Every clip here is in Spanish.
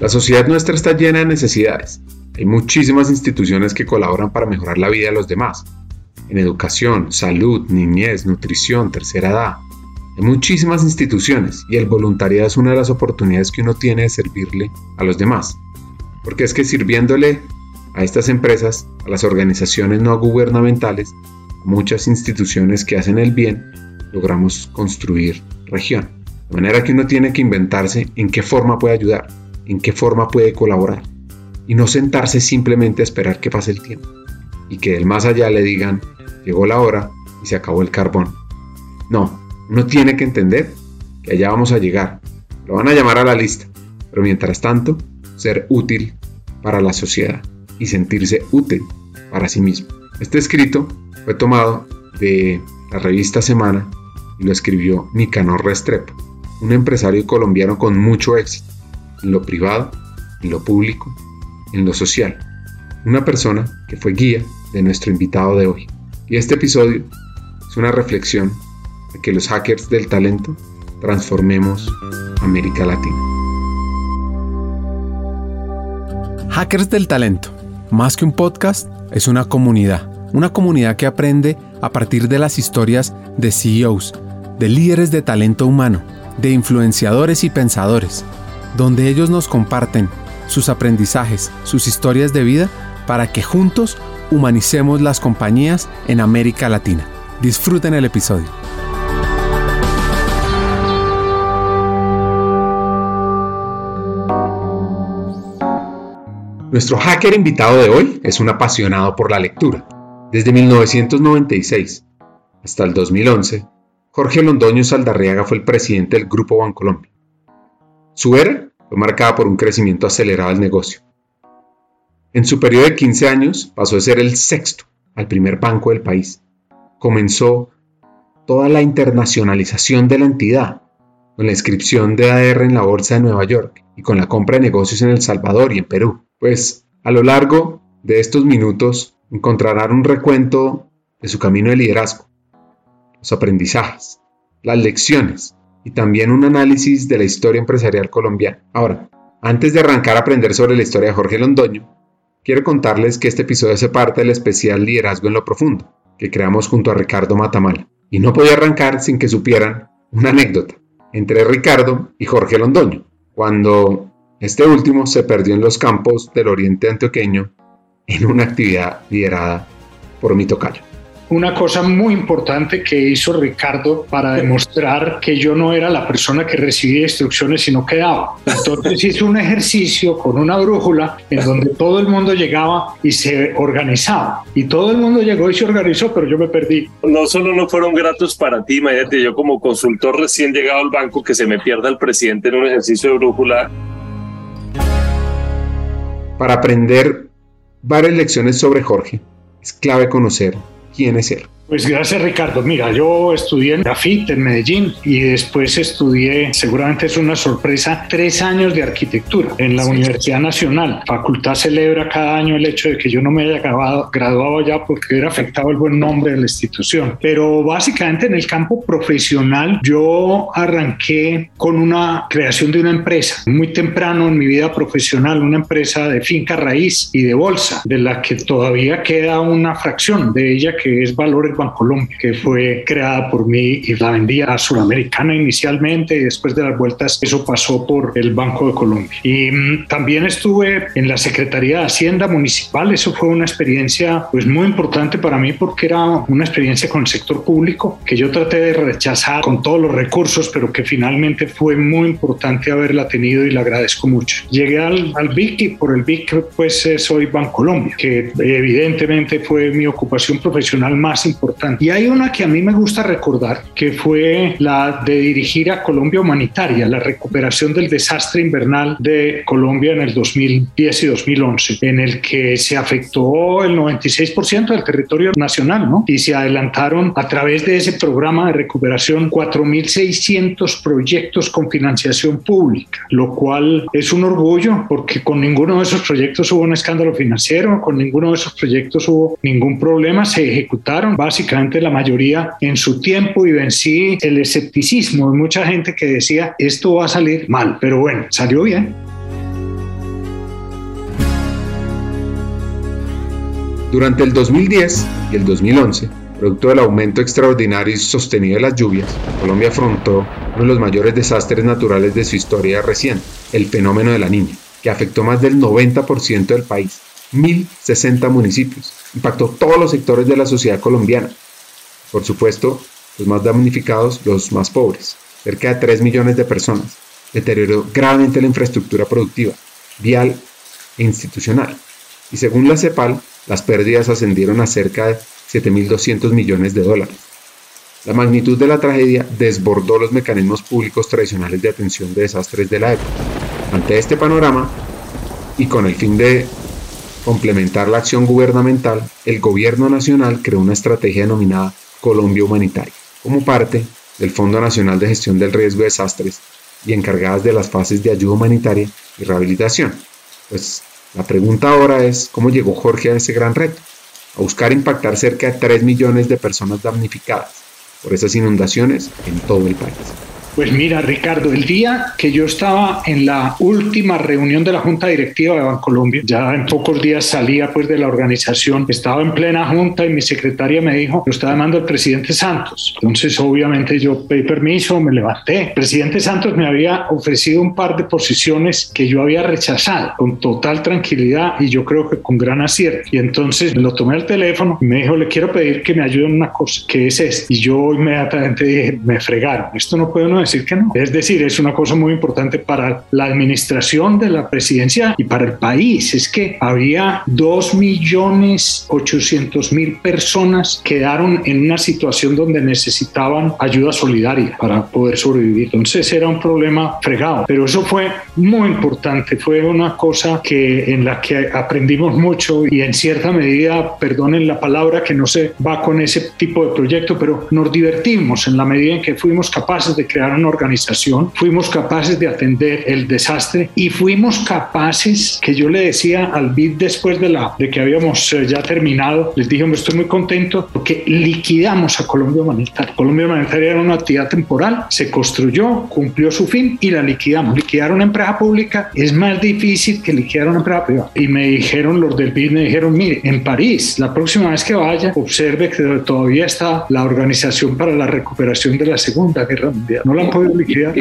La sociedad nuestra está llena de necesidades. Hay muchísimas instituciones que colaboran para mejorar la vida de los demás. En educación, salud, niñez, nutrición, tercera edad. Hay muchísimas instituciones y el voluntariado es una de las oportunidades que uno tiene de servirle a los demás. Porque es que sirviéndole a estas empresas, a las organizaciones no gubernamentales, muchas instituciones que hacen el bien, logramos construir región. De manera que uno tiene que inventarse en qué forma puede ayudar, en qué forma puede colaborar. Y no sentarse simplemente a esperar que pase el tiempo. Y que del más allá le digan, llegó la hora y se acabó el carbón. No, uno tiene que entender que allá vamos a llegar. Lo van a llamar a la lista. Pero mientras tanto, ser útil para la sociedad y sentirse útil para sí mismo. Este escrito fue tomado de la revista Semana y lo escribió Nicanor Restrepo, un empresario colombiano con mucho éxito en lo privado, en lo público, en lo social. Una persona que fue guía de nuestro invitado de hoy. Y este episodio es una reflexión de que los hackers del talento transformemos América Latina. Hackers del Talento, más que un podcast, es una comunidad. Una comunidad que aprende a partir de las historias de CEOs, de líderes de talento humano, de influenciadores y pensadores, donde ellos nos comparten sus aprendizajes, sus historias de vida, para que juntos humanicemos las compañías en América Latina. Disfruten el episodio. Nuestro hacker invitado de hoy es un apasionado por la lectura. Desde 1996 hasta el 2011, Jorge Londoño Saldarriaga fue el presidente del Grupo Bancolombia. Su era fue marcada por un crecimiento acelerado del negocio. En su periodo de 15 años pasó de ser el sexto al primer banco del país. Comenzó toda la internacionalización de la entidad, con la inscripción de AR en la Bolsa de Nueva York y con la compra de negocios en El Salvador y en Perú. Pues a lo largo de estos minutos encontrarán un recuento de su camino de liderazgo, los aprendizajes, las lecciones y también un análisis de la historia empresarial colombiana. Ahora, antes de arrancar a aprender sobre la historia de Jorge Londoño, quiero contarles que este episodio hace parte del especial Liderazgo en lo Profundo, que creamos junto a Ricardo Matamala. Y no podía arrancar sin que supieran una anécdota entre Ricardo y Jorge Londoño, cuando este último se perdió en los campos del oriente antioqueño en una actividad liderada por mi tocayo una cosa muy importante que hizo Ricardo para demostrar que yo no era la persona que recibía instrucciones sino que daba. Entonces hizo un ejercicio con una brújula en donde todo el mundo llegaba y se organizaba. Y todo el mundo llegó y se organizó, pero yo me perdí. No solo no fueron gratos para ti, imagínate, yo como consultor recién llegado al banco que se me pierda el presidente en un ejercicio de brújula para aprender varias lecciones sobre Jorge, es clave conocer quién es él. Pues gracias Ricardo. Mira, yo estudié en Grafit en Medellín y después estudié, seguramente es una sorpresa, tres años de arquitectura en la Universidad Nacional. Facultad celebra cada año el hecho de que yo no me haya graduado, graduado allá porque hubiera afectado el buen nombre de la institución. Pero básicamente en el campo profesional yo arranqué con una creación de una empresa muy temprano en mi vida profesional, una empresa de finca raíz y de bolsa, de la que todavía queda una fracción de ella que es Valores Colombia, que fue creada por mí y la vendía a Sudamericana inicialmente y después de las vueltas eso pasó por el Banco de Colombia. Y mm, también estuve en la Secretaría de Hacienda Municipal, eso fue una experiencia pues muy importante para mí porque era una experiencia con el sector público que yo traté de rechazar con todos los recursos, pero que finalmente fue muy importante haberla tenido y la agradezco mucho. Llegué al, al BIC y por el BIC pues eh, soy Bancolombia, que evidentemente fue mi ocupación profesional más importante y hay una que a mí me gusta recordar, que fue la de dirigir a Colombia Humanitaria, la recuperación del desastre invernal de Colombia en el 2010 y 2011, en el que se afectó el 96% del territorio nacional, ¿no? Y se adelantaron a través de ese programa de recuperación 4.600 proyectos con financiación pública, lo cual es un orgullo porque con ninguno de esos proyectos hubo un escándalo financiero, con ninguno de esos proyectos hubo ningún problema, se ejecutaron básicamente la mayoría en su tiempo y vencí el escepticismo de mucha gente que decía esto va a salir mal, pero bueno, salió bien. Durante el 2010 y el 2011, producto del aumento extraordinario y sostenido de las lluvias, Colombia afrontó uno de los mayores desastres naturales de su historia reciente, el fenómeno de la niña, que afectó más del 90% del país 1.060 municipios, impactó todos los sectores de la sociedad colombiana. Por supuesto, los más damnificados, los más pobres, cerca de 3 millones de personas, deterioró gravemente la infraestructura productiva, vial e institucional. Y según la CEPAL, las pérdidas ascendieron a cerca de 7.200 millones de dólares. La magnitud de la tragedia desbordó los mecanismos públicos tradicionales de atención de desastres de la época. Ante este panorama, y con el fin de complementar la acción gubernamental, el Gobierno Nacional creó una estrategia denominada Colombia Humanitaria, como parte del Fondo Nacional de Gestión del Riesgo de Desastres y encargadas de las fases de ayuda humanitaria y rehabilitación. Pues la pregunta ahora es, ¿cómo llegó Jorge a ese gran reto? A buscar impactar cerca de 3 millones de personas damnificadas por esas inundaciones en todo el país. Pues mira, Ricardo, el día que yo estaba en la última reunión de la Junta Directiva de Bancolombia, ya en pocos días salía pues de la organización, estaba en plena junta y mi secretaria me dijo, lo está llamando el presidente Santos. Entonces, obviamente yo pedí permiso, me levanté. El presidente Santos me había ofrecido un par de posiciones que yo había rechazado con total tranquilidad y yo creo que con gran acierto. Y entonces lo tomé al teléfono y me dijo, le quiero pedir que me ayude en una cosa, que es esto. Y yo inmediatamente dije, me fregaron, esto no puede no decir que no. Es decir, es una cosa muy importante para la administración de la presidencia y para el país. Es que había 2 millones 800 mil personas quedaron en una situación donde necesitaban ayuda solidaria para poder sobrevivir. Entonces era un problema fregado, pero eso fue muy importante. Fue una cosa que en la que aprendimos mucho y en cierta medida, perdonen la palabra que no se va con ese tipo de proyecto, pero nos divertimos en la medida en que fuimos capaces de crear una organización, fuimos capaces de atender el desastre y fuimos capaces, que yo le decía al BID después de, la, de que habíamos eh, ya terminado, les dije, estoy muy contento porque liquidamos a Colombia Humanitaria. Colombia Humanitaria era una actividad temporal, se construyó, cumplió su fin y la liquidamos. Liquidar una empresa pública es más difícil que liquidar una empresa privada. Y me dijeron, los del BID me dijeron, mire, en París, la próxima vez que vaya, observe que todavía está la Organización para la Recuperación de la Segunda Guerra Mundial. No han podido liquidar.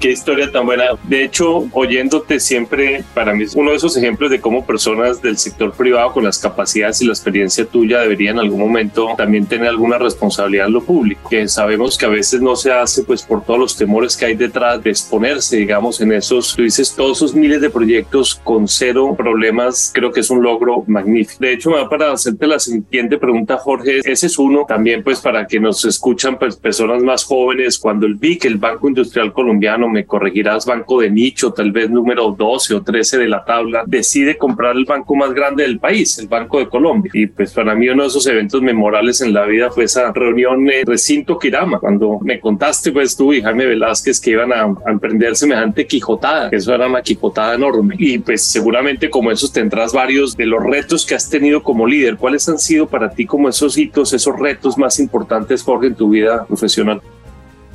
Qué historia tan buena. De hecho, oyéndote siempre, para mí es uno de esos ejemplos de cómo personas del sector privado con las capacidades y la experiencia tuya deberían en algún momento también tener alguna responsabilidad en lo público, que sabemos que a veces no se hace pues por todos los temores que hay detrás de exponerse, digamos, en esos, tú dices, todos esos miles de proyectos con cero problemas, creo que es un logro magnífico. De hecho, me va para hacerte la siguiente pregunta, Jorge. Ese es uno también, pues, para que nos escuchan pues, personas más jóvenes, cuando el BIC, el Banco Industrial Colombiano, me corregirás, banco de nicho, tal vez número 12 o 13 de la tabla, decide comprar el banco más grande del país, el Banco de Colombia. Y pues para mí uno de esos eventos memorables en la vida fue esa reunión en Recinto Quirama, cuando me contaste pues tú y Jaime Velázquez que iban a, a emprender semejante quijotada, eso era una quijotada enorme. Y pues seguramente como esos tendrás varios de los retos que has tenido como líder. ¿Cuáles han sido para ti como esos hitos, esos retos más importantes, Jorge, en tu vida profesional?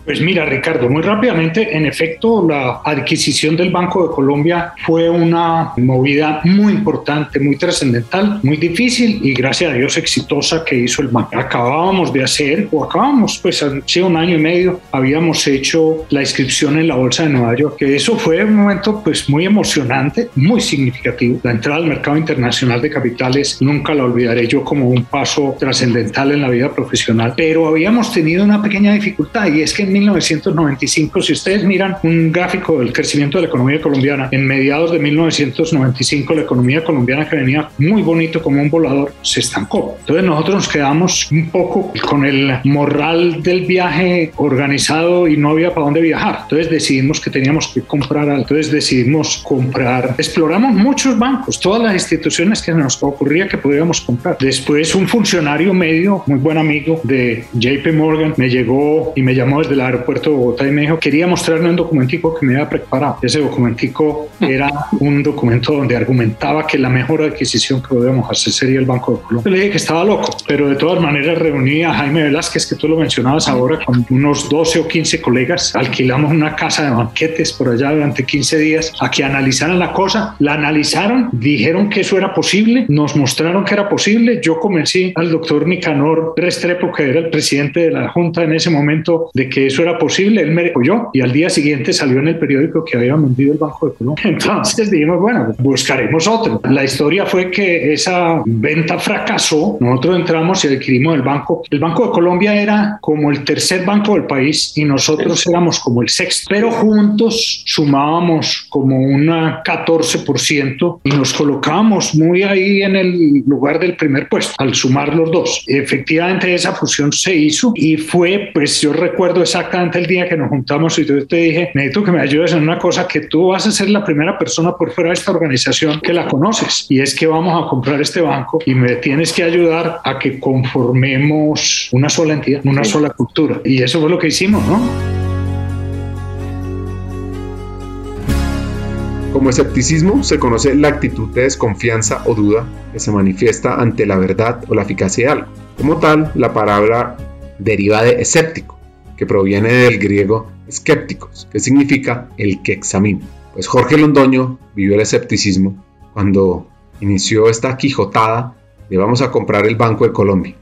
Pues mira, Ricardo, muy rápidamente, en efecto, la adquisición del Banco de Colombia fue una movida muy importante, muy trascendental, muy difícil y gracias a Dios exitosa que hizo el banco. Acabábamos de hacer, o acabamos, pues hace un año y medio, habíamos hecho la inscripción en la Bolsa de Nueva York, que eso fue un momento pues muy emocionante, muy significativo. La entrada al mercado internacional de capitales nunca la olvidaré yo como un paso trascendental en la vida profesional, pero habíamos tenido una pequeña dificultad y es que 1995, si ustedes miran un gráfico del crecimiento de la economía colombiana, en mediados de 1995 la economía colombiana que venía muy bonito como un volador se estancó. Entonces nosotros nos quedamos un poco con el morral del viaje organizado y no había para dónde viajar. Entonces decidimos que teníamos que comprar algo. Entonces decidimos comprar. Exploramos muchos bancos, todas las instituciones que nos ocurría que podíamos comprar. Después un funcionario medio, muy buen amigo de JP Morgan, me llegó y me llamó desde la aeropuerto de Bogotá y me dijo, quería mostrarme un documentico que me había preparado. Ese documentico era un documento donde argumentaba que la mejor adquisición que podíamos hacer sería el Banco de Colombia. le dije que estaba loco, pero de todas maneras reuní a Jaime Velázquez, que tú lo mencionabas ahora, con unos 12 o 15 colegas. Alquilamos una casa de banquetes por allá durante 15 días a que analizaran la cosa. La analizaron, dijeron que eso era posible, nos mostraron que era posible. Yo convencí al doctor Nicanor Restrepo, que era el presidente de la Junta en ese momento, de que eso era posible. Él me apoyó y al día siguiente salió en el periódico que había vendido el Banco de Colombia. Entonces dijimos, bueno, buscaremos otro. La historia fue que esa venta fracasó. Nosotros entramos y adquirimos el banco. El Banco de Colombia era como el tercer banco del país y nosotros éramos como el sexto, pero juntos sumábamos como un 14% y nos colocábamos muy ahí en el lugar del primer puesto al sumar los dos. Efectivamente esa fusión se hizo y fue, pues yo recuerdo exactamente el día que nos juntamos y yo te dije, necesito que me ayudes en una cosa que tú vas a ser la primera persona por fuera de esta organización que la conoces y es que vamos a comprar este banco y me tienes que ayudar a que conformemos una sola entidad, una sola cultura. Y eso fue lo que hicimos, ¿no? Como escepticismo se conoce la actitud de desconfianza o duda que se manifiesta ante la verdad o la eficacia de algo. Como tal, la palabra deriva de escéptico, que proviene del griego escépticos, que significa el que examina. Pues Jorge Londoño vivió el escepticismo cuando inició esta quijotada de vamos a comprar el Banco de Colombia,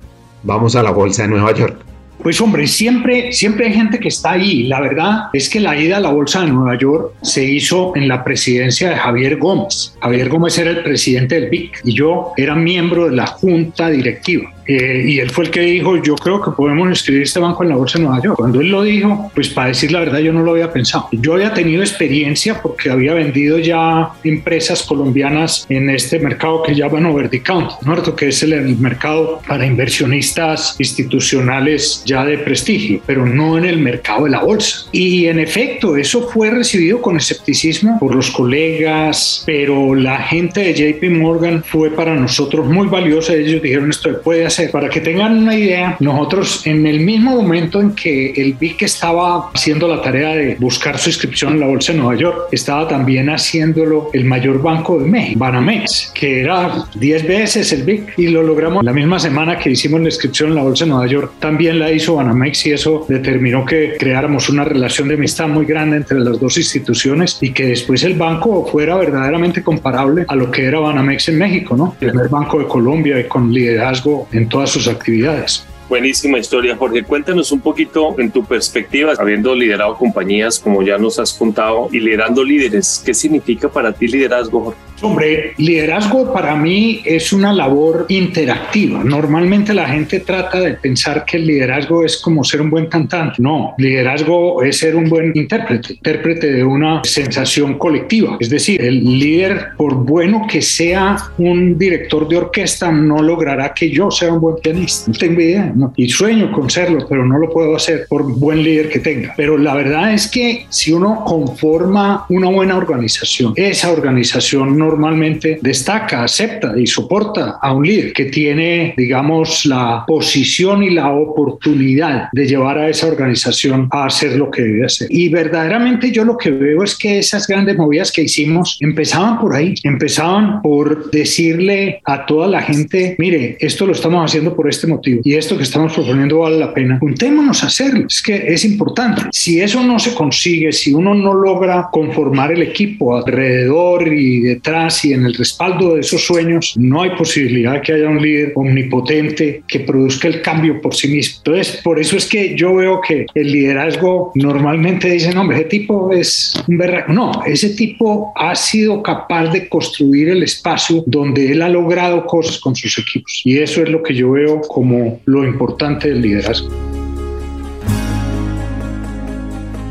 vamos a la Bolsa de Nueva York. Pues hombre, siempre, siempre hay gente que está ahí. La verdad es que la ida a la Bolsa de Nueva York se hizo en la presidencia de Javier Gómez. Javier Gómez era el presidente del BIC y yo era miembro de la junta directiva. Eh, y él fue el que dijo, yo creo que podemos inscribir este banco en la Bolsa de Nueva York. Cuando él lo dijo, pues para decir la verdad yo no lo había pensado. Yo había tenido experiencia porque había vendido ya empresas colombianas en este mercado que llaman over the counter, ¿no? que es el, mercado para inversionistas institucionales ya de prestigio, pero no en el mercado de la bolsa. Y en efecto, eso fue recibido con escepticismo por los colegas, pero la gente de JP Morgan fue para nosotros muy valiosa. Ellos dijeron esto puede hacer. Para que tengan una idea, nosotros en el mismo momento en que el BIC estaba haciendo la tarea de buscar su inscripción en la Bolsa de Nueva York, estaba también haciéndolo el mayor banco de México, Banamex, que era 10 veces el BIC y lo logramos la misma semana que hicimos la inscripción en la Bolsa de Nueva York. También la hizo Banamex y eso determinó que creáramos una relación de amistad muy grande entre las dos instituciones y que después el banco fuera verdaderamente comparable a lo que era Banamex en México, ¿no? El primer banco de Colombia y con liderazgo en todas sus actividades. Buenísima historia, Jorge. Cuéntanos un poquito en tu perspectiva, habiendo liderado compañías como ya nos has contado y liderando líderes, ¿qué significa para ti liderazgo, Jorge? Hombre, liderazgo para mí es una labor interactiva. Normalmente la gente trata de pensar que el liderazgo es como ser un buen cantante. No, liderazgo es ser un buen intérprete, intérprete de una sensación colectiva. Es decir, el líder, por bueno que sea un director de orquesta, no logrará que yo sea un buen pianista. No tengo idea. Y sueño con serlo, pero no lo puedo hacer por buen líder que tenga. Pero la verdad es que si uno conforma una buena organización, esa organización no normalmente destaca, acepta y soporta a un líder que tiene, digamos, la posición y la oportunidad de llevar a esa organización a hacer lo que debe hacer. Y verdaderamente yo lo que veo es que esas grandes movidas que hicimos empezaban por ahí, empezaban por decirle a toda la gente, mire, esto lo estamos haciendo por este motivo y esto que estamos proponiendo vale la pena. Juntémonos a hacerlo, es que es importante. Si eso no se consigue, si uno no logra conformar el equipo alrededor y detrás, y en el respaldo de esos sueños, no hay posibilidad de que haya un líder omnipotente que produzca el cambio por sí mismo. Entonces, por eso es que yo veo que el liderazgo normalmente dicen, hombre, ese tipo es un berraco. No, ese tipo ha sido capaz de construir el espacio donde él ha logrado cosas con sus equipos. Y eso es lo que yo veo como lo importante del liderazgo.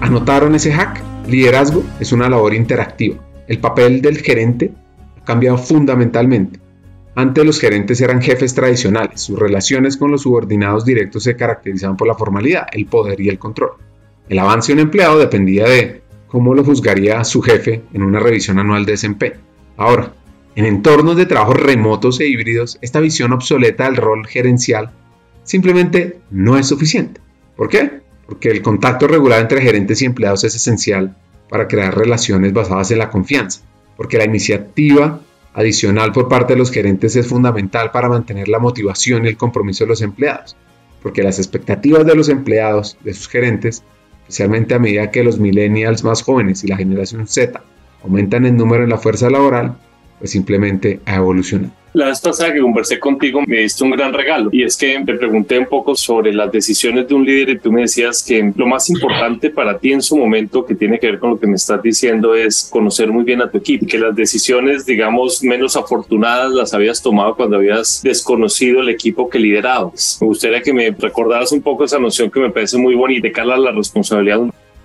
¿Anotaron ese hack? Liderazgo es una labor interactiva el papel del gerente ha cambiado fundamentalmente. Antes los gerentes eran jefes tradicionales, sus relaciones con los subordinados directos se caracterizaban por la formalidad, el poder y el control. El avance de un empleado dependía de cómo lo juzgaría su jefe en una revisión anual de desempeño. Ahora, en entornos de trabajo remotos e híbridos, esta visión obsoleta del rol gerencial simplemente no es suficiente. ¿Por qué? porque el contacto regular entre gerentes y empleados es esencial para crear relaciones basadas en la confianza, porque la iniciativa adicional por parte de los gerentes es fundamental para mantener la motivación y el compromiso de los empleados, porque las expectativas de los empleados, de sus gerentes, especialmente a medida que los millennials más jóvenes y la generación Z aumentan en número en la fuerza laboral, pues simplemente ha evolucionado. La vez pasada que conversé contigo me diste un gran regalo y es que te pregunté un poco sobre las decisiones de un líder y tú me decías que lo más importante para ti en su momento que tiene que ver con lo que me estás diciendo es conocer muy bien a tu equipo, que las decisiones digamos menos afortunadas las habías tomado cuando habías desconocido el equipo que liderabas. Me gustaría que me recordaras un poco esa noción que me parece muy bonita de a la responsabilidad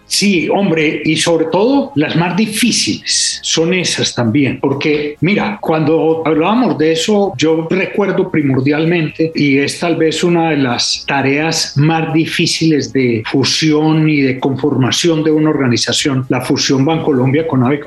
Sí, hombre, y sobre todo las más difíciles son esas también, porque mira, cuando hablábamos de eso, yo recuerdo primordialmente, y es tal vez una de las tareas más difíciles de fusión y de conformación de una organización, la fusión Bancolombia con Ave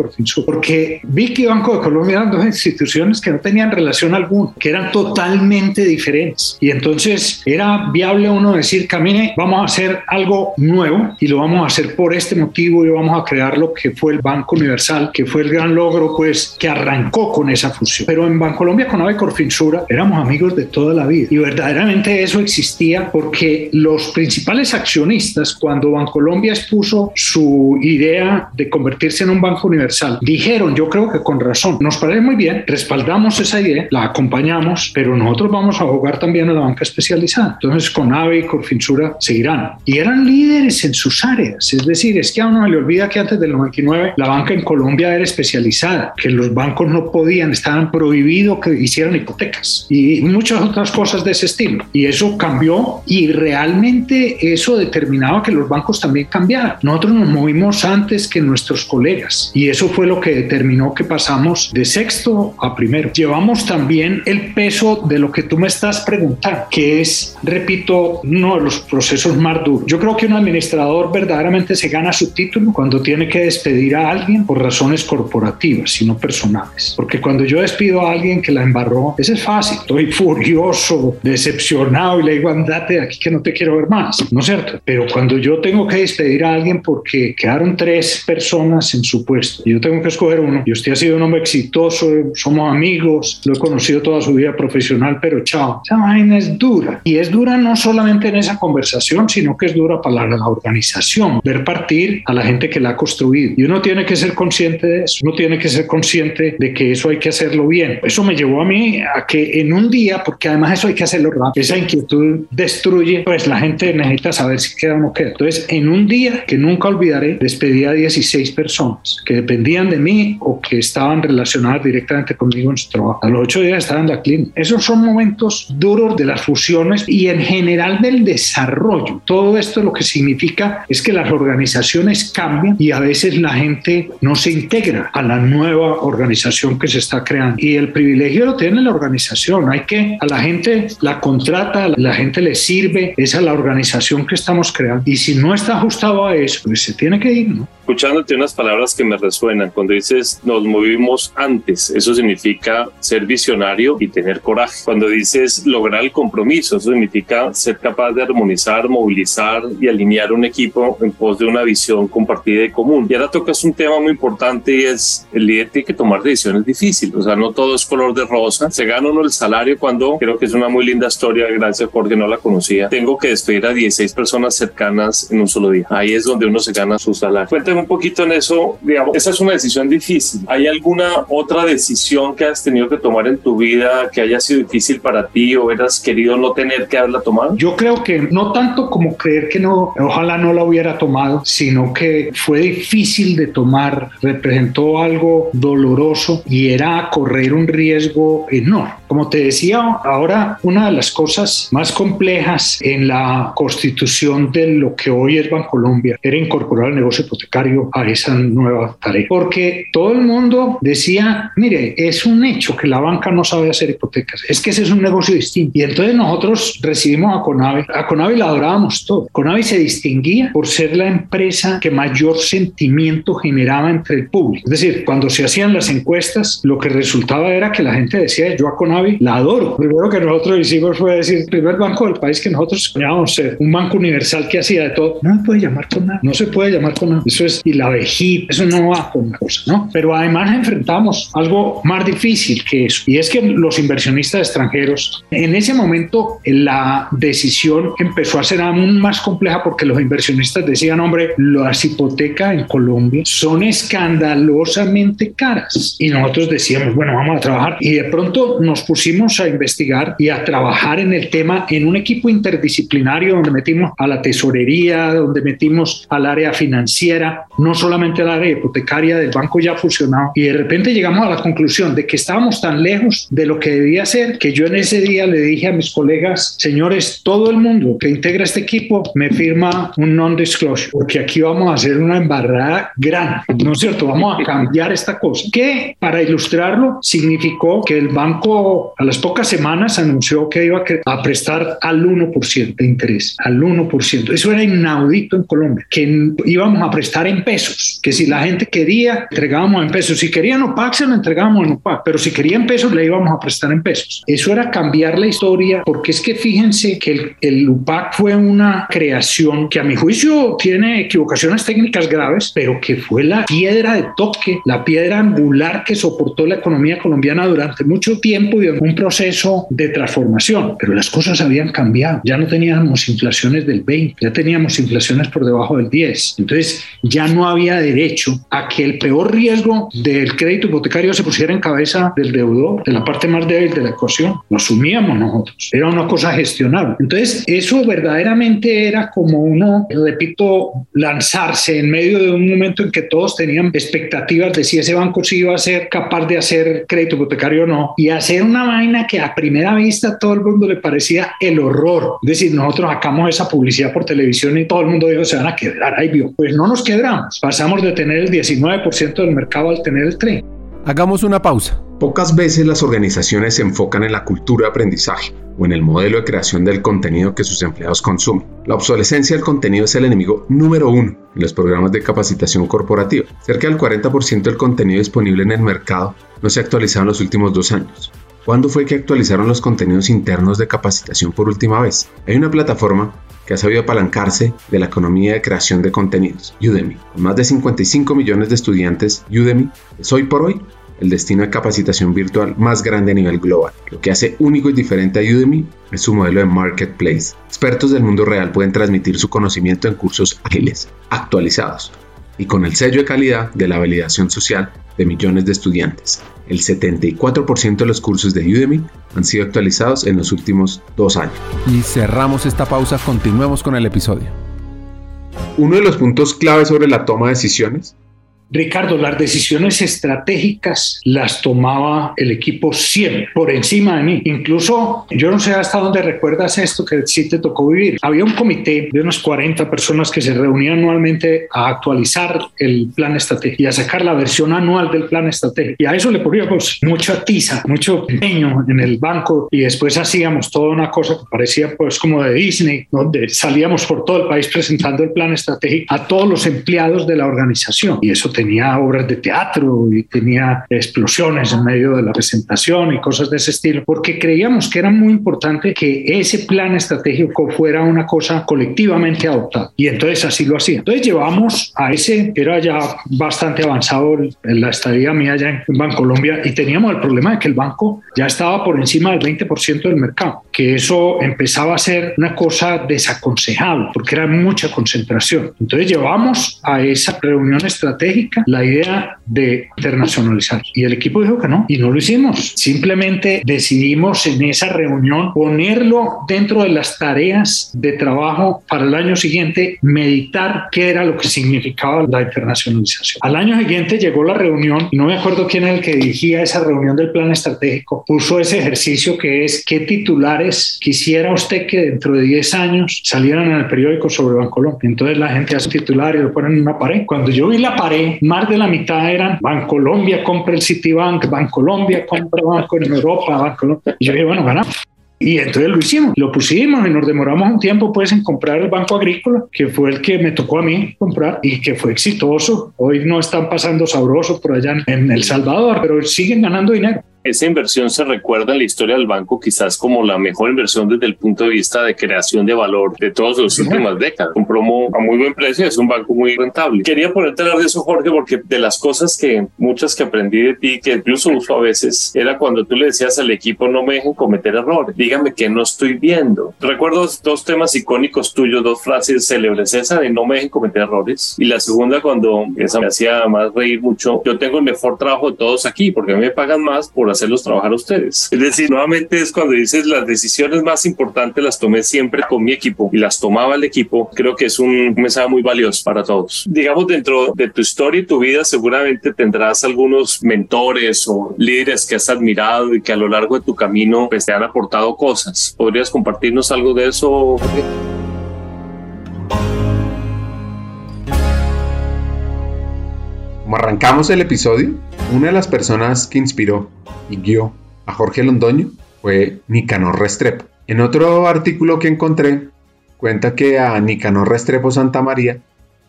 porque vi que Banco de Colombia eran dos instituciones que no tenían relación alguna, que eran totalmente diferentes, y entonces era viable uno decir, camine, vamos a hacer algo nuevo y lo vamos a hacer por por este motivo y vamos a crear lo que fue el Banco Universal, que fue el gran logro pues que arrancó con esa fusión. Pero en Bancolombia con Ave Corfinsura éramos amigos de toda la vida y verdaderamente eso existía porque los principales accionistas cuando Bancolombia expuso su idea de convertirse en un banco universal dijeron, yo creo que con razón, nos parece muy bien, respaldamos esa idea, la acompañamos, pero nosotros vamos a jugar también a la banca especializada. Entonces con Ave y Corfinsura seguirán. Y eran líderes en sus áreas, es decir, decir, es que a uno le olvida que antes del 99 la banca en Colombia era especializada, que los bancos no podían, estaban prohibidos que hicieran hipotecas y muchas otras cosas de ese estilo. Y eso cambió y realmente eso determinaba que los bancos también cambiaran. Nosotros nos movimos antes que nuestros colegas y eso fue lo que determinó que pasamos de sexto a primero. Llevamos también el peso de lo que tú me estás preguntando, que es, repito, uno de los procesos más duros. Yo creo que un administrador verdaderamente se gana su título cuando tiene que despedir a alguien por razones corporativas y no personales. Porque cuando yo despido a alguien que la embarró, ese es fácil. Estoy furioso, decepcionado y le digo, andate de aquí que no te quiero ver más. ¿No es cierto? Pero cuando yo tengo que despedir a alguien porque quedaron tres personas en su puesto y yo tengo que escoger uno, y usted ha sido un hombre exitoso, somos amigos, lo he conocido toda su vida profesional, pero chao, esa vaina es dura. Y es dura no solamente en esa conversación, sino que es dura para la organización. Ver partir a la gente que la ha construido. Y uno tiene que ser consciente de eso, uno tiene que ser consciente de que eso hay que hacerlo bien. Eso me llevó a mí a que en un día, porque además eso hay que hacerlo rápido, esa inquietud destruye, pues la gente necesita saber si queda o no queda. Entonces, en un día que nunca olvidaré, despedí a 16 personas que dependían de mí o que estaban relacionadas directamente conmigo en su trabajo. A los ocho días estaban en la clínica. Esos son momentos duros de las fusiones y en general del desarrollo. Todo esto lo que significa es que las organizaciones organizaciones cambian y a veces la gente no se integra a la nueva organización que se está creando. Y el privilegio lo tiene la organización. Hay que, a la gente la contrata, la gente le sirve, es la organización que estamos creando. Y si no está ajustado a eso, pues se tiene que ir, ¿no? Escuchándote unas palabras que me resuenan, cuando dices nos movimos antes, eso significa ser visionario y tener coraje. Cuando dices lograr el compromiso, eso significa ser capaz de armonizar, movilizar y alinear un equipo en pos de una visión compartida y común. Y ahora tocas un tema muy importante y es el líder tiene que tomar decisiones difíciles. O sea, no todo es color de rosa. Se gana uno el salario cuando creo que es una muy linda historia. Gracias porque no la conocía. Tengo que despedir a 16 personas cercanas en un solo día. Ahí es donde uno se gana su salario. Cuéntame un poquito en eso. Digamos, esa es una decisión difícil. ¿Hay alguna otra decisión que has tenido que tomar en tu vida que haya sido difícil para ti o hubieras querido no tener que haberla tomado? Yo creo que no tanto como creer que no, ojalá no la hubiera tomado, sino que fue difícil de tomar, representó algo doloroso y era correr un riesgo enorme. Como te decía, ahora una de las cosas más complejas en la constitución de lo que hoy es Bancolombia era incorporar el negocio hipotecario a esa nueva tarea. Porque todo el mundo decía, mire, es un hecho que la banca no sabe hacer hipotecas, es que ese es un negocio distinto. Y entonces nosotros recibimos a Conavi, a Conavi la adorábamos todo. Conavi se distinguía por ser la empresa que mayor sentimiento generaba entre el público. Es decir, cuando se hacían las encuestas, lo que resultaba era que la gente decía, yo a Conavi Mavi, la adoro. Primero que nosotros hicimos fue decir, primer banco del país que nosotros soñábamos ser, un banco universal que hacía de todo. No se puede llamar con nada, no se puede llamar con nada. Eso es, y la vejita, eso no va con una cosa, ¿no? Pero además enfrentamos algo más difícil que eso, y es que los inversionistas extranjeros, en ese momento la decisión empezó a ser aún más compleja porque los inversionistas decían, hombre, las hipotecas en Colombia son escandalosamente caras. Y nosotros decíamos, bueno, vamos a trabajar. Y de pronto nos pusimos a investigar y a trabajar en el tema en un equipo interdisciplinario donde metimos a la tesorería, donde metimos al área financiera, no solamente al área hipotecaria del banco ya fusionado. Y de repente llegamos a la conclusión de que estábamos tan lejos de lo que debía ser que yo en ese día le dije a mis colegas, señores, todo el mundo que integra este equipo me firma un non-disclosure, porque aquí vamos a hacer una embarrada grande, ¿no es cierto? Vamos a cambiar esta cosa, que para ilustrarlo significó que el banco a las pocas semanas anunció que iba a prestar al 1% de interés, al 1%. Eso era inaudito en Colombia, que íbamos a prestar en pesos, que si la gente quería, entregábamos en pesos. Si querían OPAC, se lo entregábamos en OPAC, pero si querían pesos, le íbamos a prestar en pesos. Eso era cambiar la historia, porque es que fíjense que el, el UPAC fue una creación que a mi juicio tiene equivocaciones técnicas graves, pero que fue la piedra de toque, la piedra angular que soportó la economía colombiana durante mucho tiempo y un proceso de transformación. Pero las cosas habían cambiado. Ya no teníamos inflaciones del 20, ya teníamos inflaciones por debajo del 10. Entonces ya no había derecho a que el peor riesgo del crédito hipotecario se pusiera en cabeza del deudor, de la parte más débil de la ecuación. Lo asumíamos nosotros. Era una cosa gestionable. Entonces eso verdaderamente era como uno, repito, lanzarse en medio de un momento en que todos tenían expectativas de si ese banco sí iba a ser capaz de hacer crédito hipotecario o no y hacer una vaina que a primera vista a todo el mundo le parecía el horror. Es decir, nosotros sacamos esa publicidad por televisión y todo el mundo dijo se van a quebrar. Ahí vio. Pues no nos quebramos. Pasamos de tener el 19% del mercado al tener el 30%. Hagamos una pausa. Pocas veces las organizaciones se enfocan en la cultura de aprendizaje o en el modelo de creación del contenido que sus empleados consumen. La obsolescencia del contenido es el enemigo número uno en los programas de capacitación corporativa. Cerca del 40% del contenido disponible en el mercado no se ha actualizado en los últimos dos años. ¿Cuándo fue que actualizaron los contenidos internos de capacitación por última vez? Hay una plataforma que ha sabido apalancarse de la economía de creación de contenidos, Udemy. Con más de 55 millones de estudiantes, Udemy es hoy por hoy el destino de capacitación virtual más grande a nivel global. Lo que hace único y diferente a Udemy es su modelo de marketplace. Expertos del mundo real pueden transmitir su conocimiento en cursos ágiles, actualizados y con el sello de calidad de la validación social de millones de estudiantes. El 74% de los cursos de Udemy han sido actualizados en los últimos dos años. Y cerramos esta pausa, continuemos con el episodio. Uno de los puntos clave sobre la toma de decisiones Ricardo, las decisiones estratégicas las tomaba el equipo siempre, por encima de mí. Incluso, yo no sé hasta dónde recuerdas esto que sí te tocó vivir. Había un comité de unas 40 personas que se reunían anualmente a actualizar el plan estratégico y a sacar la versión anual del plan estratégico. Y a eso le poníamos mucha tiza, mucho empeño en el banco y después hacíamos toda una cosa que parecía pues como de Disney, donde salíamos por todo el país presentando el plan estratégico a todos los empleados de la organización. Y eso tenía obras de teatro y tenía explosiones en medio de la presentación y cosas de ese estilo, porque creíamos que era muy importante que ese plan estratégico fuera una cosa colectivamente adoptada. Y entonces así lo hacía. Entonces llevamos a ese, era ya bastante avanzado en la estadía mía ya en Bancolombia, y teníamos el problema de que el banco ya estaba por encima del 20% del mercado, que eso empezaba a ser una cosa desaconsejable, porque era mucha concentración. Entonces llevamos a esa reunión estratégica la idea de internacionalizar. Y el equipo dijo que no, y no lo hicimos. Simplemente decidimos en esa reunión ponerlo dentro de las tareas de trabajo para el año siguiente, meditar qué era lo que significaba la internacionalización. Al año siguiente llegó la reunión, y no me acuerdo quién era el que dirigía esa reunión del plan estratégico, puso ese ejercicio que es qué titulares quisiera usted que dentro de 10 años salieran en el periódico sobre Bancolombia. Entonces la gente hace titular y lo ponen en una pared. Cuando yo vi la pared, más de la mitad eran Bancolombia compra el Citibank, Bancolombia compra Banco en Europa, Bancolombia. Y yo dije, bueno, ganamos. Y entonces lo hicimos, lo pusimos y nos demoramos un tiempo pues en comprar el Banco Agrícola, que fue el que me tocó a mí comprar y que fue exitoso. Hoy no están pasando sabrosos por allá en El Salvador, pero siguen ganando dinero. Esa inversión se recuerda en la historia del banco quizás como la mejor inversión desde el punto de vista de creación de valor de todas las últimas décadas. Un promo a muy buen precio, es un banco muy rentable. Quería ponerte a hablar de eso, Jorge, porque de las cosas que muchas que aprendí de ti, que incluso uso a veces, era cuando tú le decías al equipo no me dejen cometer errores, dígame que no estoy viendo. Recuerdo dos temas icónicos tuyos, dos frases célebres, esa de no me dejen cometer errores y la segunda cuando esa me hacía más reír mucho, yo tengo el mejor trabajo de todos aquí porque a mí me pagan más por hacerlos trabajar a ustedes. Es decir, nuevamente es cuando dices las decisiones más importantes las tomé siempre con mi equipo y las tomaba el equipo. Creo que es un mensaje muy valioso para todos. Digamos, dentro de tu historia y tu vida seguramente tendrás algunos mentores o líderes que has admirado y que a lo largo de tu camino pues, te han aportado cosas. ¿Podrías compartirnos algo de eso, Como arrancamos el episodio, una de las personas que inspiró y guió a Jorge Londoño fue Nicanor Restrepo. En otro artículo que encontré, cuenta que a Nicanor Restrepo Santa María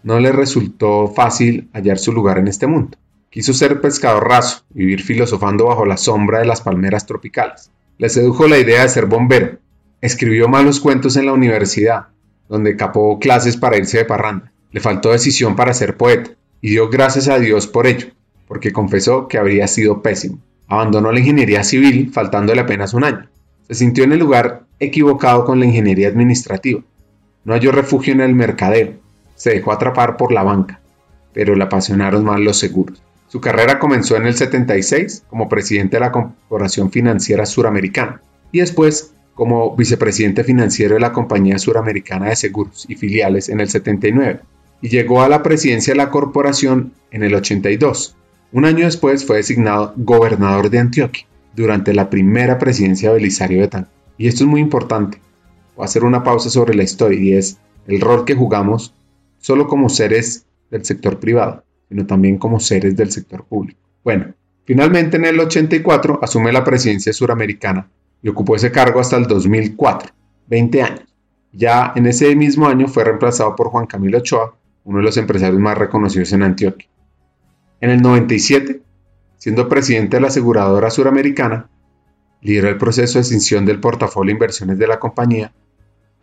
no le resultó fácil hallar su lugar en este mundo. Quiso ser pescador raso, vivir filosofando bajo la sombra de las palmeras tropicales. Le sedujo la idea de ser bombero. Escribió malos cuentos en la universidad, donde capó clases para irse de parranda. Le faltó decisión para ser poeta, y dio gracias a Dios por ello, porque confesó que habría sido pésimo. Abandonó la ingeniería civil faltándole apenas un año. Se sintió en el lugar equivocado con la ingeniería administrativa. No halló refugio en el mercadeo. Se dejó atrapar por la banca, pero le apasionaron más los seguros. Su carrera comenzó en el 76 como presidente de la Corporación Financiera Suramericana y después como vicepresidente financiero de la Compañía Suramericana de Seguros y filiales en el 79 y llegó a la presidencia de la corporación en el 82. Un año después fue designado gobernador de Antioquia durante la primera presidencia de Belisario Betán. Y esto es muy importante. Voy a hacer una pausa sobre la historia y es el rol que jugamos solo como seres del sector privado, sino también como seres del sector público. Bueno, finalmente en el 84 asume la presidencia suramericana y ocupó ese cargo hasta el 2004, 20 años. Ya en ese mismo año fue reemplazado por Juan Camilo Ochoa, uno de los empresarios más reconocidos en Antioquia. En el 97, siendo presidente de la aseguradora suramericana, lideró el proceso de extinción del portafolio de inversiones de la compañía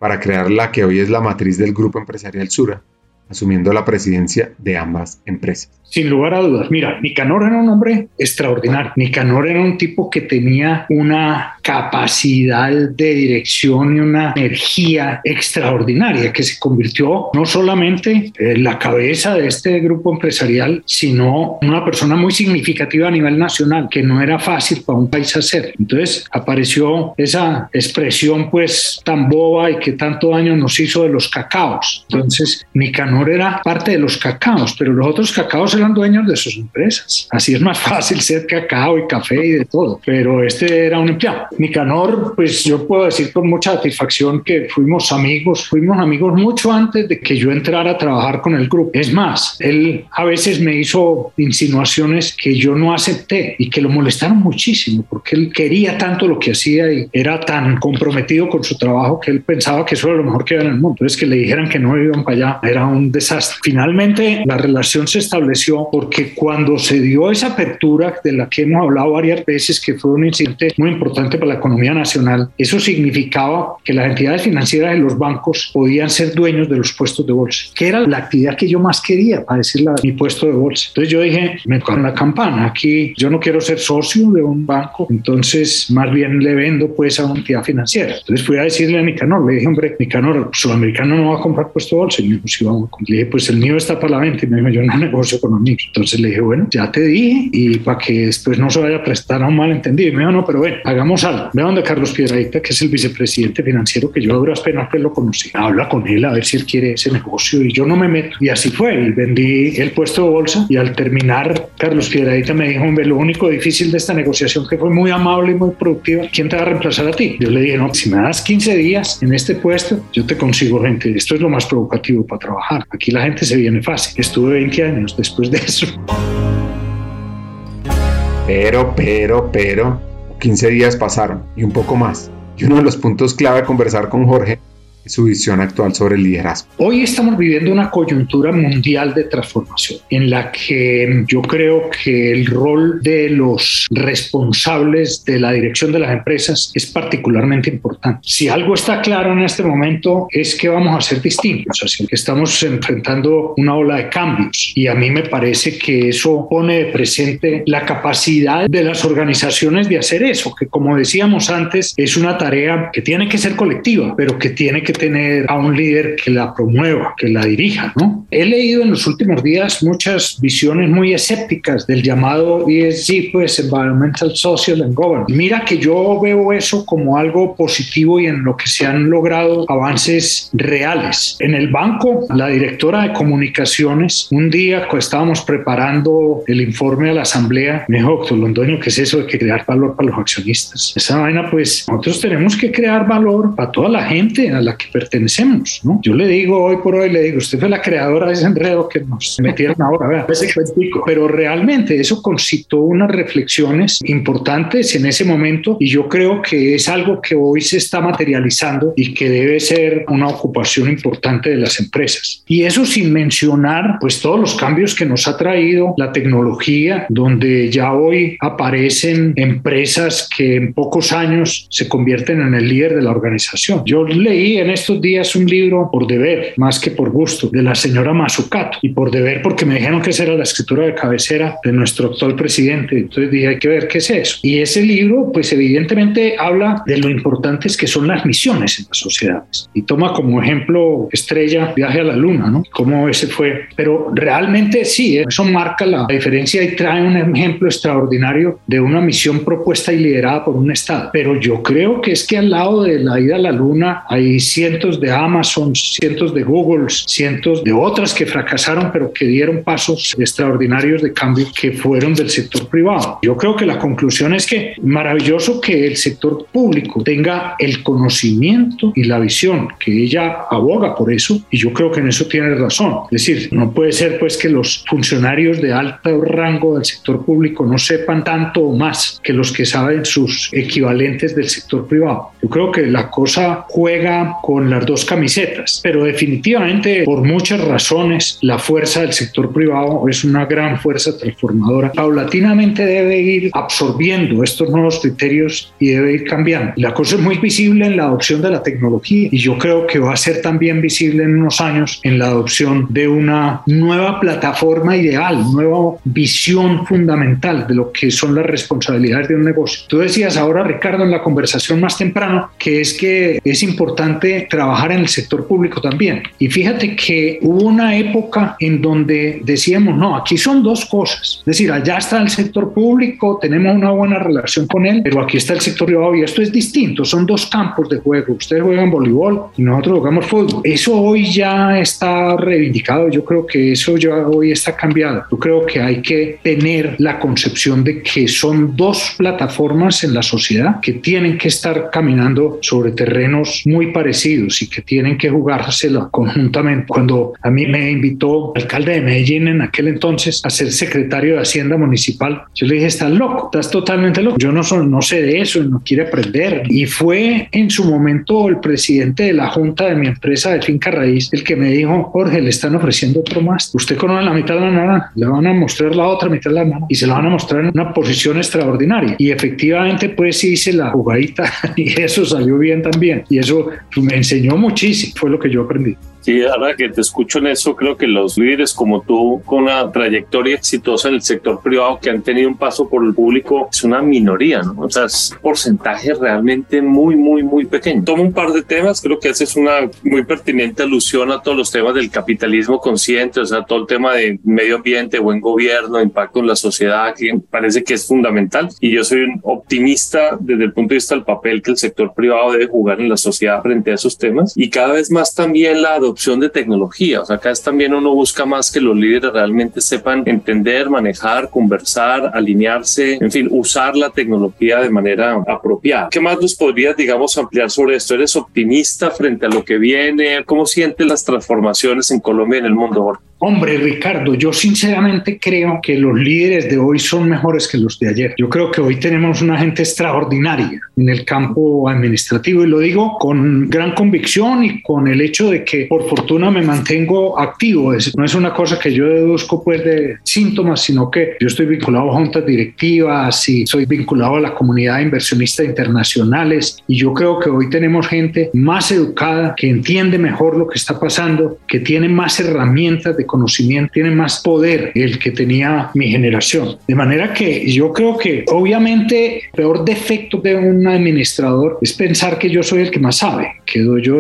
para crear la que hoy es la matriz del grupo empresarial Sura, asumiendo la presidencia de ambas empresas. Sin lugar a dudas, mira, Nicanor era un hombre extraordinario. Nicanor era un tipo que tenía una capacidad de dirección y una energía extraordinaria que se convirtió no solamente en la cabeza de este grupo empresarial, sino una persona muy significativa a nivel nacional, que no era fácil para un país hacer. Entonces apareció esa expresión pues tan boba y que tanto daño nos hizo de los cacaos. Entonces Nicanor era parte de los cacaos, pero los otros cacaos eran dueños de sus empresas. Así es más fácil ser cacao y café y de todo, pero este era un empleado. Nicanor, pues yo puedo decir con mucha satisfacción que fuimos amigos, fuimos amigos mucho antes de que yo entrara a trabajar con el grupo. Es más, él a veces me hizo insinuaciones que yo no acepté y que lo molestaron muchísimo porque él quería tanto lo que hacía y era tan comprometido con su trabajo que él pensaba que eso era lo mejor que había en el mundo. Entonces que le dijeran que no iban para allá era un desastre. Finalmente la relación se estableció porque cuando se dio esa apertura de la que hemos hablado varias veces, que fue un incidente muy importante para la economía nacional, eso significaba que las entidades financieras y los bancos podían ser dueños de los puestos de bolsa, que era la actividad que yo más quería para decir mi puesto de bolsa. Entonces yo dije, me con la campana, aquí yo no quiero ser socio de un banco, entonces más bien le vendo pues a una entidad financiera. Entonces fui a decirle a Nicanor, le dije, hombre, Nicanor, sudamericano no va a comprar puesto de bolsa. Y me dijo, sí, vamos. Le dije, pues el mío está para la venta. Y me dijo, yo no negocio con entonces le dije, bueno, ya te di y para que después no se vaya a prestar a un malentendido. Y me dijo, no, pero ven, hagamos algo. Ve donde Carlos Piedradita, que es el vicepresidente financiero, que yo a duras penas que lo conocí. Habla con él a ver si él quiere ese negocio y yo no me meto. Y así fue. Y vendí el puesto de bolsa y al terminar, Carlos Piedradita me dijo, hombre, lo único difícil de esta negociación que fue muy amable y muy productiva, ¿quién te va a reemplazar a ti? Yo le dije, no, si me das 15 días en este puesto, yo te consigo gente. Esto es lo más provocativo para trabajar. Aquí la gente se viene fácil. Estuve 20 años después de eso. Pero, pero, pero, 15 días pasaron y un poco más. Y uno de los puntos clave a conversar con Jorge su visión actual sobre el liderazgo. Hoy estamos viviendo una coyuntura mundial de transformación en la que yo creo que el rol de los responsables de la dirección de las empresas es particularmente importante. Si algo está claro en este momento es que vamos a ser distintos, así que estamos enfrentando una ola de cambios y a mí me parece que eso pone de presente la capacidad de las organizaciones de hacer eso, que como decíamos antes es una tarea que tiene que ser colectiva, pero que tiene que tener a un líder que la promueva, que la dirija. ¿no? He leído en los últimos días muchas visiones muy escépticas del llamado ESG, pues Environmental, Social and Governance. Mira que yo veo eso como algo positivo y en lo que se han logrado avances reales. En el banco, la directora de comunicaciones, un día estábamos preparando el informe a la asamblea, me dijo, doctor Londoño, ¿qué es eso de que crear valor para los accionistas? Esa vaina, pues nosotros tenemos que crear valor para toda la gente a la que pertenecemos, ¿no? Yo le digo hoy por hoy, le digo, usted fue la creadora de ese enredo que nos metieron ahora, cuentico. Pero realmente eso concitó unas reflexiones importantes en ese momento y yo creo que es algo que hoy se está materializando y que debe ser una ocupación importante de las empresas. Y eso sin mencionar pues todos los cambios que nos ha traído la tecnología, donde ya hoy aparecen empresas que en pocos años se convierten en el líder de la organización. Yo leí en estos días un libro por deber, más que por gusto, de la señora Mazzucato y por deber porque me dijeron que esa era la escritura de cabecera de nuestro actual presidente. Entonces dije, hay que ver qué es eso. Y ese libro, pues evidentemente habla de lo importantes que son las misiones en las sociedades y toma como ejemplo estrella viaje a la luna, ¿no? Cómo ese fue. Pero realmente sí, eso marca la diferencia y trae un ejemplo extraordinario de una misión propuesta y liderada por un Estado. Pero yo creo que es que al lado de la ida a la luna hay cientos de Amazon, cientos de Google, cientos de otras que fracasaron, pero que dieron pasos extraordinarios de cambio que fueron del sector privado. Yo creo que la conclusión es que maravilloso que el sector público tenga el conocimiento y la visión, que ella aboga por eso, y yo creo que en eso tiene razón. Es decir, no puede ser pues que los funcionarios de alto rango del sector público no sepan tanto o más que los que saben sus equivalentes del sector privado. Yo creo que la cosa juega con las dos camisetas, pero definitivamente por muchas razones la fuerza del sector privado es una gran fuerza transformadora. Paulatinamente debe ir absorbiendo estos nuevos criterios y debe ir cambiando. La cosa es muy visible en la adopción de la tecnología y yo creo que va a ser también visible en unos años en la adopción de una nueva plataforma ideal, nueva visión fundamental de lo que son las responsabilidades de un negocio. Tú decías ahora, Ricardo, en la conversación más temprano, que es que es importante trabajar en el sector público también. Y fíjate que hubo una época en donde decíamos, no, aquí son dos cosas. Es decir, allá está el sector público, tenemos una buena relación con él, pero aquí está el sector privado y esto es distinto, son dos campos de juego. Ustedes juegan voleibol y nosotros jugamos fútbol. Eso hoy ya está reivindicado, yo creo que eso ya hoy está cambiado. Yo creo que hay que tener la concepción de que son dos plataformas en la sociedad que tienen que estar caminando sobre terrenos muy parecidos y que tienen que jugársela conjuntamente. Cuando a mí me invitó el alcalde de Medellín en aquel entonces a ser secretario de Hacienda Municipal, yo le dije, estás loco, estás totalmente loco. Yo no, no sé de eso no quiere aprender. Y fue en su momento el presidente de la junta de mi empresa de Finca Raíz el que me dijo, Jorge, le están ofreciendo otro más. Usted conoce la mitad de la naranja, le van a mostrar la otra mitad de la naranja y se la van a mostrar en una posición extraordinaria. Y efectivamente, pues hice la jugadita y eso salió bien también. Y eso me enseñó muchísimo, fue lo que yo aprendí. Sí, ahora que te escucho en eso, creo que los líderes como tú, con una trayectoria exitosa en el sector privado que han tenido un paso por el público, es una minoría, ¿no? O sea, es un porcentaje realmente muy, muy, muy pequeño. Tomo un par de temas, creo que haces una muy pertinente alusión a todos los temas del capitalismo consciente, o sea, todo el tema de medio ambiente, buen gobierno, impacto en la sociedad, que parece que es fundamental. Y yo soy un optimista desde el punto de vista del papel que el sector privado debe jugar en la sociedad frente a esos temas. Y cada vez más también la adopción de tecnología. O sea, acá es también uno busca más que los líderes realmente sepan entender, manejar, conversar, alinearse, en fin, usar la tecnología de manera apropiada. ¿Qué más nos podrías, digamos, ampliar sobre esto? ¿Eres optimista frente a lo que viene? ¿Cómo sientes las transformaciones en Colombia y en el mundo? Hombre, Ricardo, yo sinceramente creo que los líderes de hoy son mejores que los de ayer. Yo creo que hoy tenemos una gente extraordinaria en el campo administrativo y lo digo con gran convicción y con el hecho de que por fortuna me mantengo activo. no es una cosa que yo deduzco pues de síntomas, sino que yo estoy vinculado a juntas directivas y soy vinculado a la comunidad de inversionistas internacionales y yo creo que hoy tenemos gente más educada que entiende mejor lo que está pasando, que tiene más herramientas de conocimiento, tiene más poder el que tenía mi generación. De manera que yo creo que obviamente el peor defecto de un administrador es pensar que yo soy el que más sabe, que doy yo.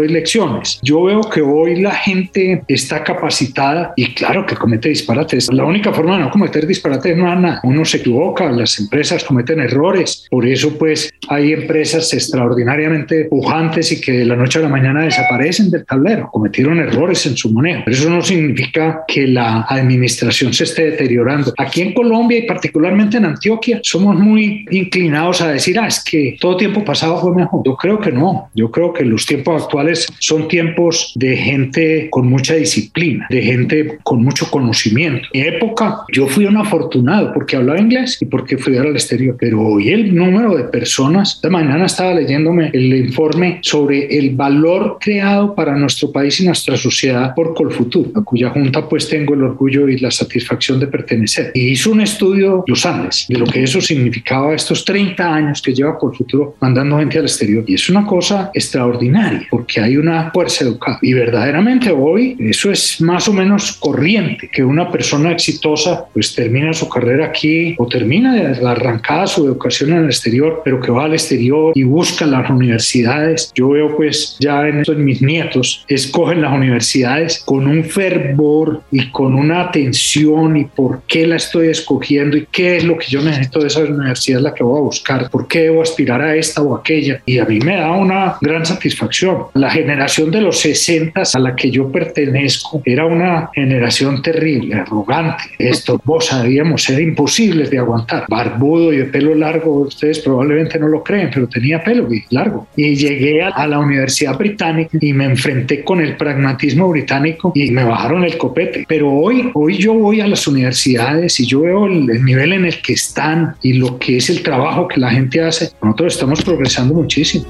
Yo veo que hoy la gente está capacitada y claro que comete disparates. La única forma de no cometer disparates no es nada. Uno se equivoca, las empresas cometen errores. Por eso pues hay empresas extraordinariamente pujantes y que de la noche a la mañana desaparecen del tablero. Cometieron errores en su manejo. Pero eso no significa que la administración se esté deteriorando. Aquí en Colombia y particularmente en Antioquia somos muy inclinados a decir, ah, es que todo tiempo pasado fue mejor. Yo creo que no. Yo creo que los tiempos actuales son tiempos de gente con mucha disciplina, de gente con mucho conocimiento. En mi época yo fui un afortunado porque hablaba inglés y porque fui al exterior, pero hoy el número de personas, esta mañana estaba leyéndome el informe sobre el valor creado para nuestro país y nuestra sociedad por Colfutur, a cuya junta pues tengo el orgullo y la satisfacción de pertenecer. Y hizo un estudio los Andes de lo que eso significaba estos 30 años que lleva Colfutur mandando gente al exterior. Y es una cosa extraordinaria porque hay una fuerza educada. Y verdaderamente hoy eso es más o menos corriente, que una persona exitosa pues termina su carrera aquí o termina de arrancada su educación en el exterior, pero que va al exterior y busca las universidades. Yo veo pues ya en, en mis nietos, escogen las universidades con un fervor y con una atención y por qué la estoy escogiendo y qué es lo que yo necesito de esa universidad la que voy a buscar, por qué debo aspirar a esta o aquella. Y a mí me da una gran satisfacción. La generación de los 60 a la que yo pertenezco era una generación terrible, arrogante, estorbosa, debíamos ser imposibles de aguantar. Barbudo y de pelo largo, ustedes probablemente no lo creen, pero tenía pelo largo. Y llegué a la Universidad Británica y me enfrenté con el pragmatismo británico y me bajaron el copete. Pero hoy, hoy yo voy a las universidades y yo veo el, el nivel en el que están y lo que es el trabajo que la gente hace. Nosotros estamos progresando muchísimo.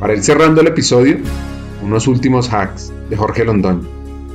Para ir cerrando el episodio, unos últimos hacks de Jorge Londoño.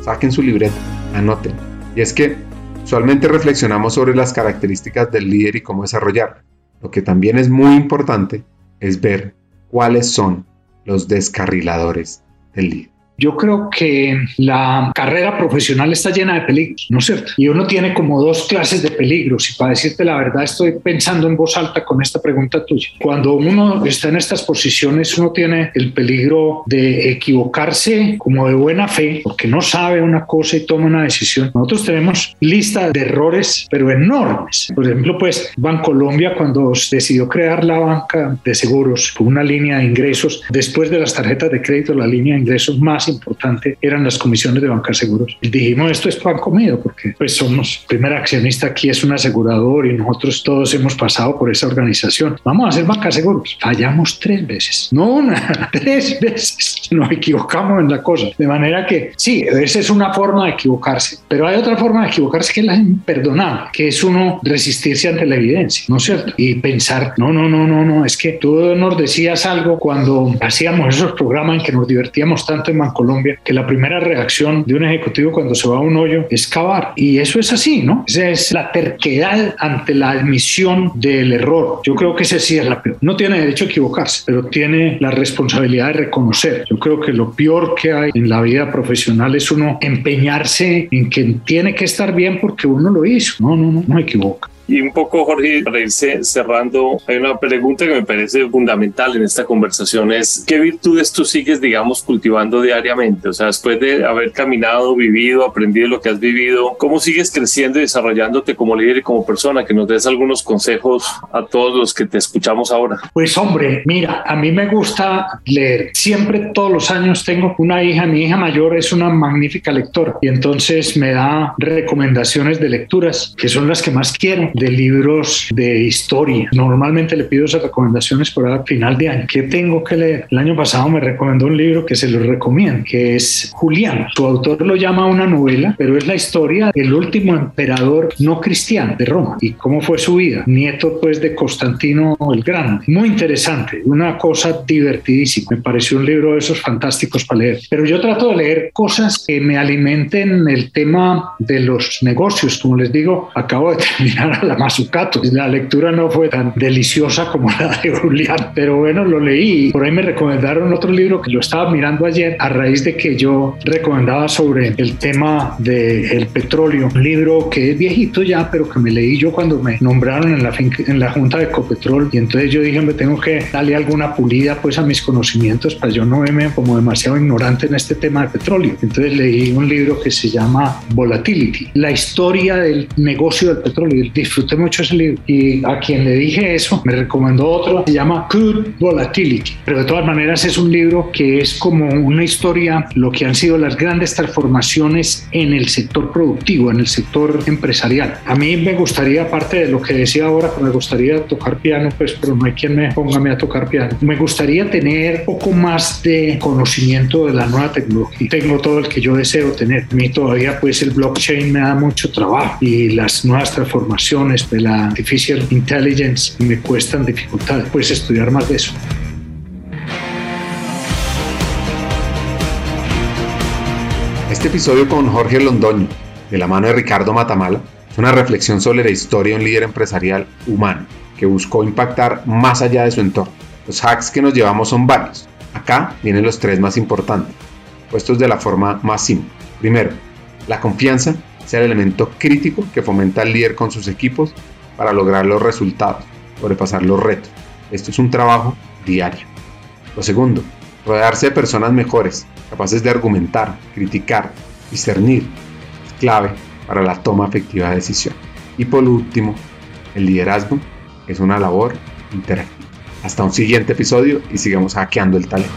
Saquen su libreta, anoten. Y es que usualmente reflexionamos sobre las características del líder y cómo desarrollar. Lo que también es muy importante es ver cuáles son los descarriladores del líder. Yo creo que la carrera profesional está llena de peligros, ¿no es cierto? Y uno tiene como dos clases de peligros. Y para decirte la verdad, estoy pensando en voz alta con esta pregunta tuya. Cuando uno está en estas posiciones, uno tiene el peligro de equivocarse como de buena fe, porque no sabe una cosa y toma una decisión. Nosotros tenemos lista de errores, pero enormes. Por ejemplo, pues Bancolombia, cuando decidió crear la banca de seguros, con una línea de ingresos, después de las tarjetas de crédito, la línea de ingresos más importante eran las comisiones de banca seguros. Y dijimos, esto es pan comido, porque pues somos, primer accionista aquí es un asegurador y nosotros todos hemos pasado por esa organización. Vamos a hacer banca seguros. Fallamos tres veces. No una, tres veces. Nos equivocamos en la cosa. De manera que sí, esa es una forma de equivocarse, pero hay otra forma de equivocarse que es la imperdonable, que es uno resistirse ante la evidencia, ¿no es cierto? Y pensar, no, no, no, no, no, es que tú nos decías algo cuando hacíamos esos programas en que nos divertíamos tanto en Colombia, que la primera reacción de un ejecutivo cuando se va a un hoyo es cavar. Y eso es así, ¿no? Esa es la terquedad ante la admisión del error. Yo creo que ese sí es la peor. No tiene derecho a equivocarse, pero tiene la responsabilidad de reconocer. Yo creo que lo peor que hay en la vida profesional es uno empeñarse en que tiene que estar bien porque uno lo hizo. No, no, no, no equivoca. Y un poco, Jorge, para irse cerrando, hay una pregunta que me parece fundamental en esta conversación, es ¿qué virtudes tú sigues, digamos, cultivando diariamente? O sea, después de haber caminado, vivido, aprendido lo que has vivido, ¿cómo sigues creciendo y desarrollándote como líder y como persona? Que nos des algunos consejos a todos los que te escuchamos ahora. Pues hombre, mira, a mí me gusta leer. Siempre, todos los años tengo una hija, mi hija mayor es una magnífica lectora y entonces me da recomendaciones de lecturas que son las que más quiero de libros de historia. Normalmente le pido esas recomendaciones por el final de año. ¿Qué tengo que leer? El año pasado me recomendó un libro que se lo recomiendo, que es Julián. Su autor lo llama una novela, pero es la historia del último emperador no cristiano de Roma y cómo fue su vida. Nieto pues de Constantino el Grande. Muy interesante, una cosa divertidísima. Me pareció un libro de esos fantásticos para leer. Pero yo trato de leer cosas que me alimenten el tema de los negocios. Como les digo, acabo de terminar la Mazucato. La lectura no fue tan deliciosa como la de Julián, pero bueno, lo leí. Por ahí me recomendaron otro libro que lo estaba mirando ayer a raíz de que yo recomendaba sobre el tema del petróleo. Un libro que es viejito ya, pero que me leí yo cuando me nombraron en la, en la Junta de Copetrol. Y entonces yo dije, me tengo que darle alguna pulida pues a mis conocimientos para yo no verme como demasiado ignorante en este tema de petróleo. Entonces leí un libro que se llama Volatility, la historia del negocio del petróleo. Disfruté mucho ese libro. Y a quien le dije eso, me recomendó otro, se llama Crude Volatility. Pero de todas maneras es un libro que es como una historia, lo que han sido las grandes transformaciones en el sector productivo, en el sector empresarial. A mí me gustaría, aparte de lo que decía ahora, que me gustaría tocar piano, pues, pero no hay quien me ponga a tocar piano. Me gustaría tener poco más de conocimiento de la nueva tecnología. Tengo todo el que yo deseo tener. A mí todavía, pues, el blockchain me da mucho trabajo y las nuevas transformaciones de la artificial intelligence me cuestan dificultades. Pues estudiar más de eso. Este episodio con Jorge Londoño, de la mano de Ricardo Matamala, es una reflexión sobre la historia de un líder empresarial humano que buscó impactar más allá de su entorno. Los hacks que nos llevamos son varios. Acá vienen los tres más importantes, puestos de la forma más simple. Primero, la confianza es el elemento crítico que fomenta al líder con sus equipos para lograr los resultados, sobrepasar los retos. Esto es un trabajo diario. Lo segundo, rodearse de personas mejores, capaces de argumentar, criticar, discernir, es clave para la toma efectiva de decisión. Y por último, el liderazgo es una labor interactiva. Hasta un siguiente episodio y sigamos hackeando el talento.